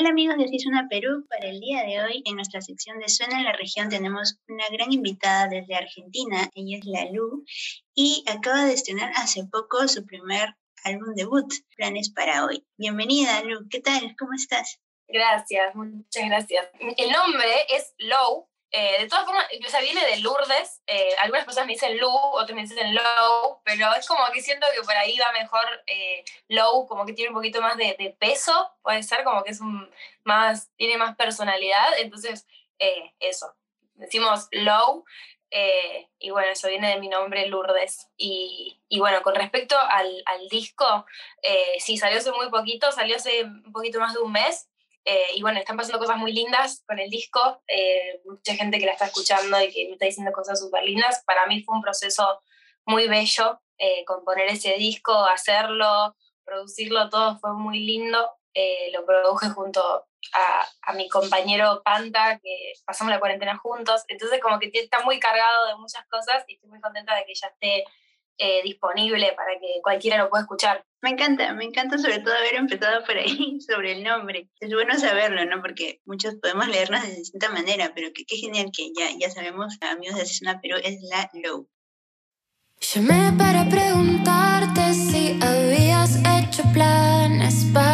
Hola amigos de Cisuna Perú, para el día de hoy en nuestra sección de Suena en la región tenemos una gran invitada desde Argentina, ella es la Lu y acaba de estrenar hace poco su primer álbum debut, Planes para hoy. Bienvenida Lu, ¿qué tal? ¿Cómo estás? Gracias, muchas gracias. El nombre es Low, eh, de todas formas, o sea, viene de Lourdes. Eh, algunas personas me dicen Lu, otras me dicen Low, pero es como que siento que por ahí va mejor eh, Low, como que tiene un poquito más de, peso, puede ser, como que es un más, tiene más personalidad. Entonces, eso. Decimos Low, y bueno, eso viene de mi nombre Lourdes. Y, y bueno, con respecto al, al disco, sí, salió hace muy poquito, salió hace un poquito más de un mes. Eh, y bueno, están pasando cosas muy lindas con el disco, eh, mucha gente que la está escuchando y que me está diciendo cosas súper lindas. Para mí fue un proceso muy bello eh, componer ese disco, hacerlo, producirlo, todo fue muy lindo. lo produje junto a, a, mi compañero Panta, que pasamos la cuarentena juntos. Entonces como que está muy cargado de muchas cosas y estoy muy contenta de que ya esté eh, disponible para que cualquiera lo pueda escuchar. Me encanta, me encanta sobre todo haber empezado por ahí sobre el nombre. Es bueno saberlo, ¿no? Porque muchos podemos leernos de distinta manera, pero qué genial que ya, ya sabemos, amigos de Asesina Perú, es la Low. Llamé para preguntarte si habías hecho planes para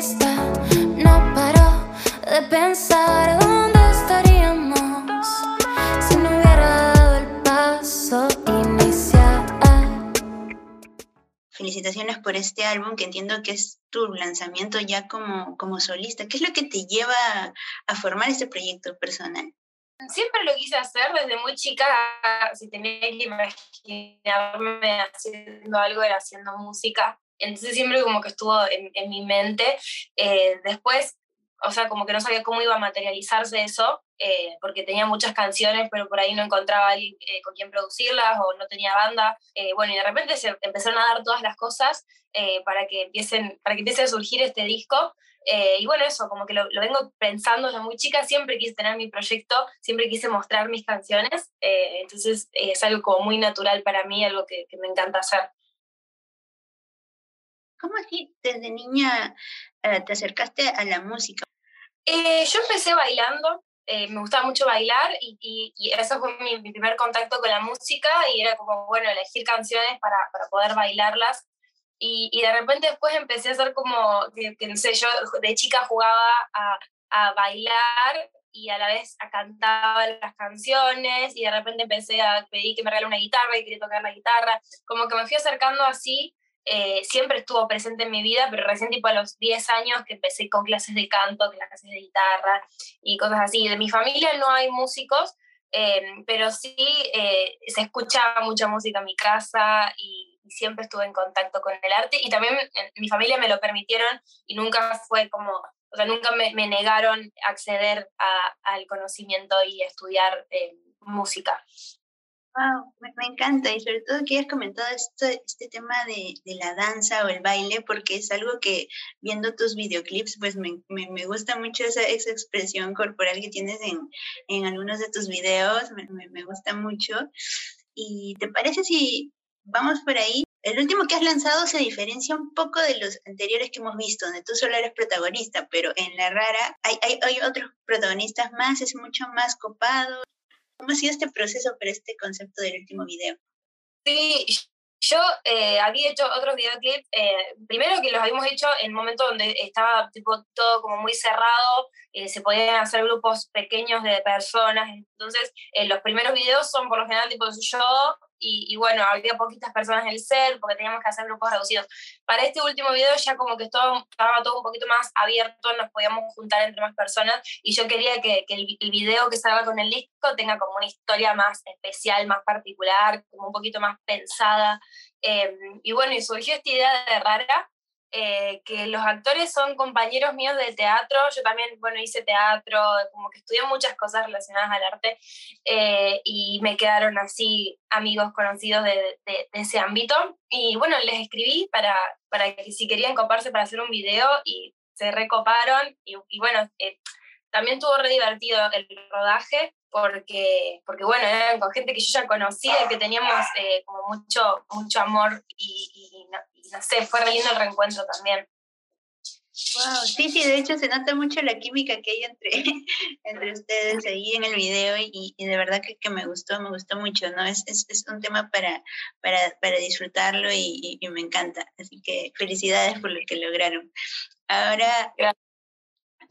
fiesta, no paro de pensar dónde estaríamos si no hubiera dado el paso inicial. Felicitaciones por este álbum que entiendo que es tu lanzamiento ya como, como solista. ¿Qué es lo que te lleva a formar este proyecto personal? Siempre lo quise hacer desde muy chica, si tenía que imaginarme haciendo algo era haciendo música. Entonces siempre como que estuvo en, en mi mente. Eh, después, o sea, como que no sabía cómo iba a materializarse eso, eh, porque tenía muchas canciones, pero por ahí no encontraba alguien eh, con quien producirlas o no tenía banda. Eh, bueno, y de repente se empezaron a dar todas las cosas eh, para, que empiecen, para que empiece a surgir este disco. Eh, y bueno, eso, como que lo, lo, vengo pensando desde muy chica, siempre quise tener mi proyecto, siempre quise mostrar mis canciones, entonces es algo como muy natural para mí, algo que, que me encanta hacer. ¿Cómo así desde niña eh, te acercaste a la música? Eh, yo empecé bailando, eh, me gustaba mucho bailar y, y, y eso fue mi, mi, primer contacto con la música y era como, bueno, elegir canciones para, para poder bailarlas. Y, y, de repente después empecé a hacer como, que, que, no sé, yo de chica jugaba a, a bailar y a la vez a cantar las canciones y de repente empecé a pedir que me regale una guitarra y quería tocar la guitarra. Como que me fui acercando así eh, siempre estuvo presente en mi vida, pero recién tipo a los 10 años que empecé con clases de canto, clases de guitarra y cosas así. De mi familia no hay músicos, eh, pero sí eh, se escuchaba mucha música en mi casa y, y, siempre estuve en contacto con el arte y también en mi familia me lo permitieron y nunca fue como, o sea, nunca me, me negaron acceder a, al conocimiento y estudiar música. Me, encanta y sobre todo que hayas comentado este, este tema de, de, la danza o el baile porque es algo que viendo tus videoclips pues me, me, me gusta mucho esa, esa, expresión corporal que tienes en, en algunos de tus videos, me, gusta mucho. ¿Y te parece si vamos por ahí? El último que has lanzado se diferencia un poco de los anteriores que hemos visto, donde tú solo eres protagonista, pero en La Rara hay, hay, hay otros protagonistas más, es mucho más copado. ¿Cómo ha sido este proceso para este concepto del último video? Sí, yo eh, había hecho otros videoclips, eh, primero que los habíamos hecho en un momento donde estaba tipo, todo como muy cerrado, eh, se podían hacer grupos pequeños de personas, entonces eh, los primeros videos son por lo general tipo yo y, y, bueno, había poquitas personas en el set porque teníamos que hacer grupos reducidos. Para este último video ya como que todo, estaba todo un poquito más abierto, nos podíamos juntar entre más personas y yo quería que, que el, el, video que salga con el disco tenga como una historia más especial, más particular, como un poquito más pensada. Eh, y bueno, y surgió esta idea de Rara, eh, que los actores son compañeros míos de teatro, yo también, bueno, hice teatro, como que estudié muchas cosas relacionadas al arte eh, y me quedaron así amigos conocidos de, ese ámbito. Y bueno, les escribí para, para que si querían coparse para hacer un video y se recoparon y, y bueno, eh, también estuvo re divertido el rodaje porque, porque bueno, eran con gente que yo ya conocía y que teníamos como mucho, mucho amor y, no sé, fue re lindo el reencuentro también. Wow, sí, sí, de hecho se nota mucho la química que hay entre, entre ustedes ahí en el video y, y de verdad que, que, me gustó, me gustó mucho, ¿no? Es, es, es un tema para, para, para disfrutarlo y, y, me encanta, así que felicidades por lo que lograron. Ahora,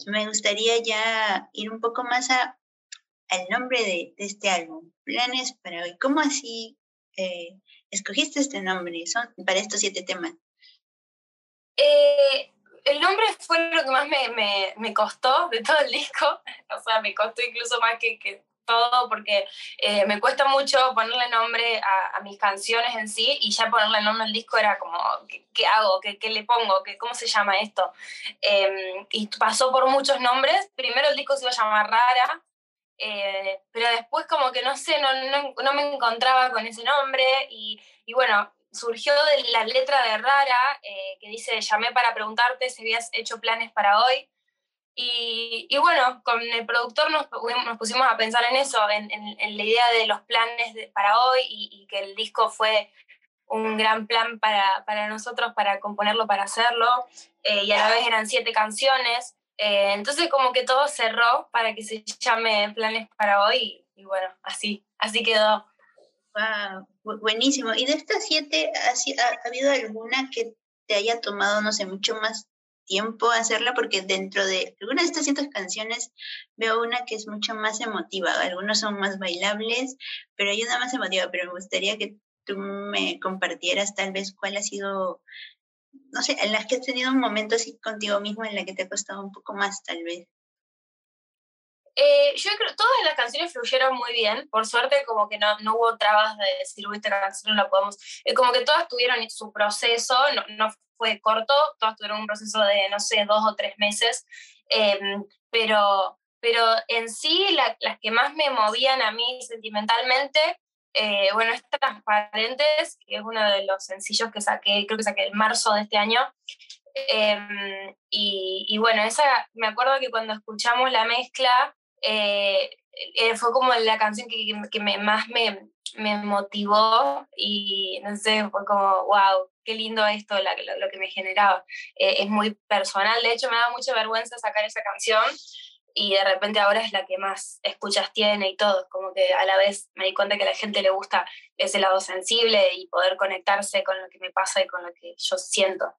me gustaría ya ir un poco más a, al nombre de, este álbum, Planes para hoy. ¿Cómo así eh, escogiste este nombre son, para estos siete temas? Eh, el nombre fue lo que más me, me, me, costó de todo el disco, o sea, me costó incluso más que todo porque eh, me cuesta mucho ponerle nombre a, a, mis canciones en sí y ya ponerle nombre al disco era como, ¿qué, qué hago? ¿Qué, ¿Qué, le pongo? ¿Qué, ¿Cómo se llama esto? Eh, y pasó por muchos nombres. Primero el disco se iba a llamar Rara, eh, pero después como que no sé, no, no, no me encontraba con ese nombre y, y, bueno, surgió de la letra de Rara eh, que dice, llamé para preguntarte si habías hecho planes para hoy. Y, bueno, con el productor nos, nos, pusimos a pensar en eso, en, la idea de los planes para hoy y, y, que el disco fue un gran plan para, para nosotros, para componerlo, para hacerlo. Eh, y a la vez eran siete canciones. Eh, entonces como que todo cerró para que se llame Planes para hoy y, bueno, así, así quedó. Wow, buenísimo. ¿Y de estas siete, ha, ha, habido alguna que te haya tomado, no sé, mucho más tiempo hacerla? Porque dentro de algunas de estas siete canciones veo una que es mucho más emotiva. Algunos son más bailables, pero hay una más emotiva. Pero me gustaría que tú me compartieras tal vez cuál ha sido no sé, en las que has tenido un momento así contigo mismo en la que te ha costado un poco más, tal vez? Eh, yo creo todas las canciones fluyeron muy bien. Por suerte, como que no, no hubo trabas de decir, esta canción no la podemos. Eh, como que todas tuvieron su proceso, no, no, fue corto, todas tuvieron un proceso de, no sé, dos o tres meses. Eh, pero, pero en sí, la, las que más me movían a mí sentimentalmente eh, bueno, es Transparentes, que es uno de los sencillos que saqué, creo que saqué en marzo de este año. Eh, y, y, bueno, esa, me acuerdo que cuando escuchamos la mezcla, eh, eh fue como la canción que, que me, más me, me, motivó y no sé, fue como, wow, qué lindo esto, la, lo, lo, que me generaba. Eh, es muy personal, de hecho me da mucha vergüenza sacar esa canción y de repente ahora es la que más escuchas tiene y todo, como que a la vez me di cuenta que a la gente le gusta ese lado sensible y poder conectarse con lo que me pasa y con lo que yo siento.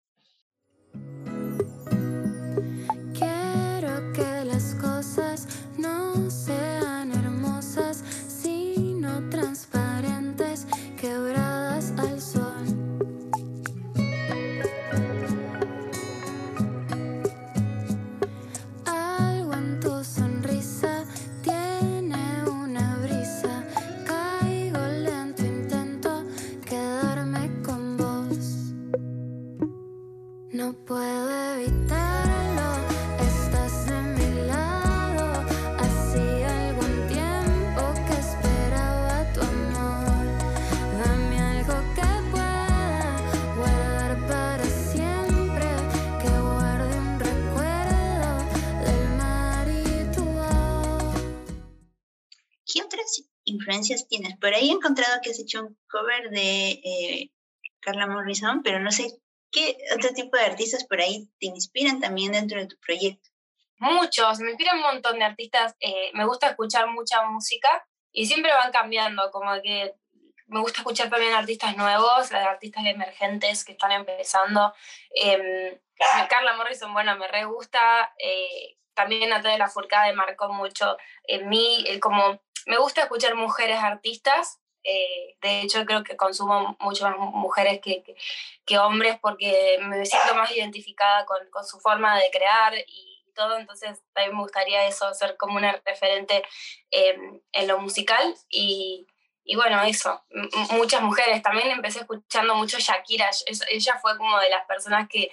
Tienes? Por ahí he encontrado que has hecho un cover de eh, Carla Morrison, pero no sé ¿Qué otro tipo de artistas por ahí te inspiran también dentro de tu proyecto? Muchos, me inspiran un montón de artistas. Eh, me gusta escuchar mucha música y siempre van cambiando, como que me gusta escuchar también artistas nuevos, artistas emergentes que están empezando. Eh, Carla Morrison, bueno, me re gusta. Eh, también Natalia Lafourcade marcó mucho en mí, como me gusta escuchar mujeres artistas eh, de hecho, creo que consumo mucho más mujeres que, que, que, hombres porque me siento más identificada con, con su forma de crear y todo, entonces también me gustaría eso, ser como una referente eh, en lo musical y, y bueno, eso, muchas mujeres. También empecé escuchando mucho Shakira, ella fue como de las personas que,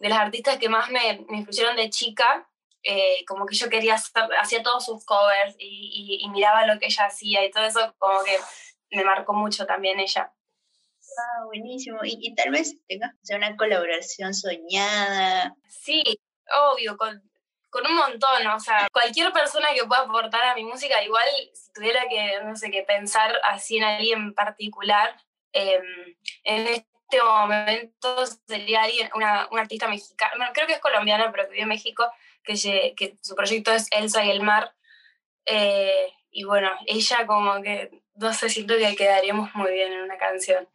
de las artistas que más me, me influyeron de chica. Eh, como que yo quería hacer, hacía todos sus covers y, y, miraba lo que ella hacía y todo eso como que me marcó mucho también ella. Ah, buenísimo. Y, y tal vez tengas una colaboración soñada. Sí, obvio, con, con un montón, o sea, cualquier persona que pueda aportar a mi música, igual si tuviera que, no sé, que pensar así en alguien en particular, em, en este momento sería alguien, una, una artista mexicana, creo que es colombiana, pero que vive en México, que, que su proyecto es Elsa y el mar. Eh, y bueno, ella como que, no sé, siento que quedaríamos muy bien en una canción.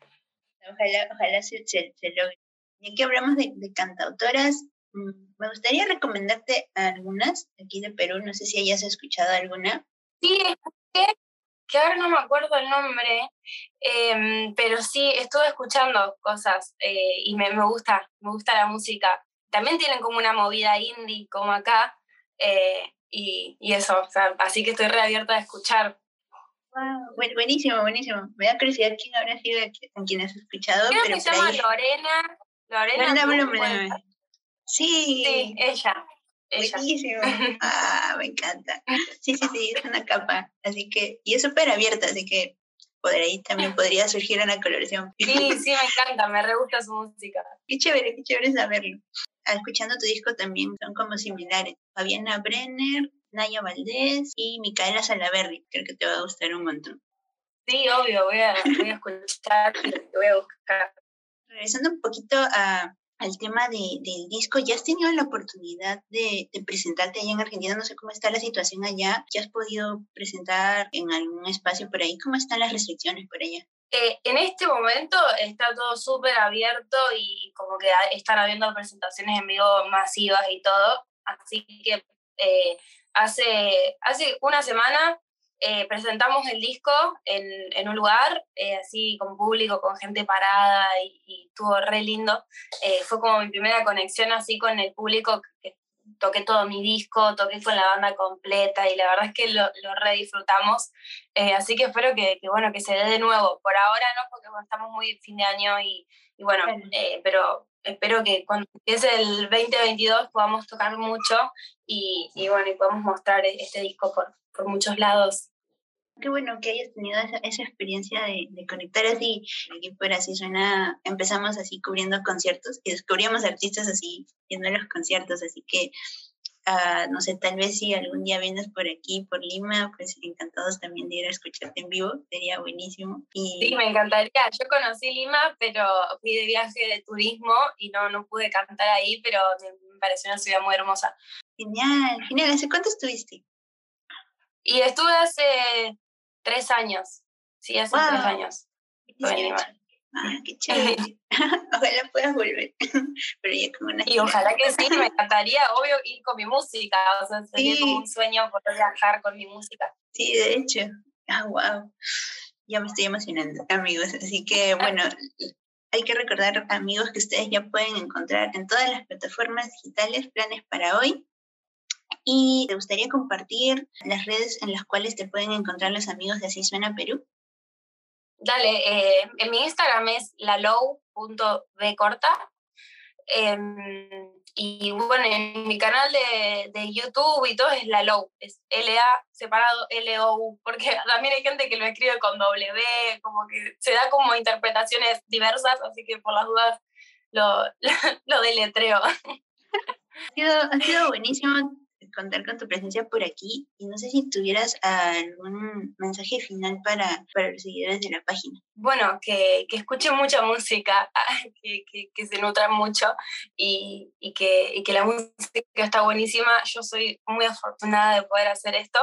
Ojalá, ojalá se, se, logre. Y aquí hablamos de, de cantautoras, Mm, me gustaría recomendarte algunas aquí de Perú, no sé si hayas escuchado alguna. Sí, escuché, que ahora no me acuerdo el nombre, em, pero sí, estuve escuchando cosas eh, y me, me, gusta, me gusta la música. También tienen como una movida indie como acá eh, y, y, eso, o sea, así que estoy reabierta a escuchar. Wow, buenísimo, buenísimo. Me da curiosidad quién habrá sido a quien has escuchado. Creo que se llama Lorena. Lorena. Lorena Sí. Sí, ella. Buenísimo. Ah, me encanta. Sí, sí, sí, es una capa. Así que, y es súper abierta, así que por ahí también podría surgir una coloración. Sí, sí, me encanta, me re gusta su música. Qué chévere, qué chévere saberlo. Escuchando tu disco también son como similares. Fabiana Brenner, Naya Valdés y Micaela Salaberry. Creo que te va a gustar un montón. Sí, obvio, voy a, voy a escuchar y voy a buscar. Regresando un poquito a, al tema de, del disco, ¿ya has tenido la oportunidad de, de, presentarte allá en Argentina? No sé cómo está la situación allá. ¿Ya has podido presentar en algún espacio por ahí? ¿Cómo están las restricciones por allá? Eh, en este momento está todo súper abierto y como que están habiendo presentaciones en vivo masivas y todo. Así que eh, hace, hace una semana eh, presentamos el disco en, en un lugar, así con público, con gente parada y, y estuvo re lindo. Fue como mi primera conexión así con el público, que toqué todo mi disco, toqué con la banda completa y la verdad es que lo, lo re disfrutamos. así que espero que, que, bueno, que se dé de nuevo. Por ahora no, porque estamos muy fin de año y, y bueno, pero espero que cuando empiece el 2022 podamos tocar mucho y, y bueno, y podamos mostrar este disco por, por muchos lados qué bueno que hayas tenido esa, esa experiencia de, de, conectar así. Aquí por así suena, empezamos así cubriendo conciertos y descubríamos artistas así viendo los conciertos, así que uh, no sé, tal vez si algún día vienes por aquí, por Lima, pues encantados también de ir a escucharte en vivo, sería buenísimo. Y... Sí, me encantaría. Yo conocí Lima, pero fui de viaje de turismo y no, no pude cantar ahí, pero me, me pareció una ciudad muy hermosa. Genial, genial. ¿Hace cuánto estuviste? Y estuve hace tres años. Sí, hace wow. tres años. Ah, qué chévere. ojalá puedas volver. Pero ya como una y ojalá que sí, me encantaría, obvio, ir con mi música. O sea, sería sí. como un sueño poder viajar con mi música. Sí, de hecho. Ah, wow. Ya me estoy emocionando, amigos. Así que, bueno, hay que recordar, amigos, que ustedes ya pueden encontrar en todas las plataformas digitales planes para hoy y te gustaría compartir las redes en las cuales te pueden encontrar los amigos de Así Suena Perú. Dale, eh, en mi Instagram es lalow.bcorta. Eh, y bueno, en mi canal de, de, YouTube y todo es la Low, es L-A separado L-O-U, porque también hay gente que lo escribe con W, como que se da como interpretaciones diversas, así que por las dudas lo, lo deletreo. Ha sido, ha sido buenísimo contar con tu presencia por aquí y no sé si tuvieras algún mensaje final para, para los seguidores de la página. Bueno, que, que escuchen mucha música, que, que, que se nutran mucho y, y, que, y que la música está buenísima. Yo soy muy afortunada de poder hacer esto.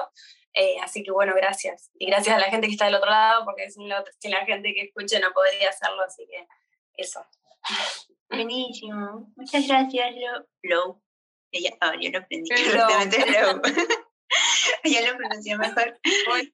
Eh, así que bueno, gracias. Y gracias a la gente que está del otro lado, porque sin la, sin la gente que escuche no podría hacerlo, así que eso. Buenísimo. Muchas gracias, Lo. Ella, oh, yo lo aprendí correctamente, ya lo pronuncié mejor.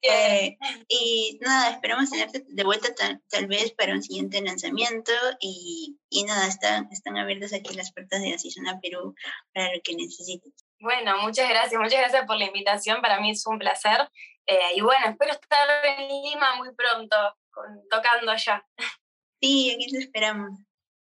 Eh, y nada, esperamos tenerte de vuelta tal, tal, vez para un siguiente lanzamiento y, y nada, están, están abiertas aquí las puertas de Asisona Perú para lo que necesites. Bueno, muchas gracias, muchas gracias por la invitación, para mí es un placer. Eh, y bueno, espero estar en Lima muy pronto, con, tocando allá. Sí, aquí te esperamos.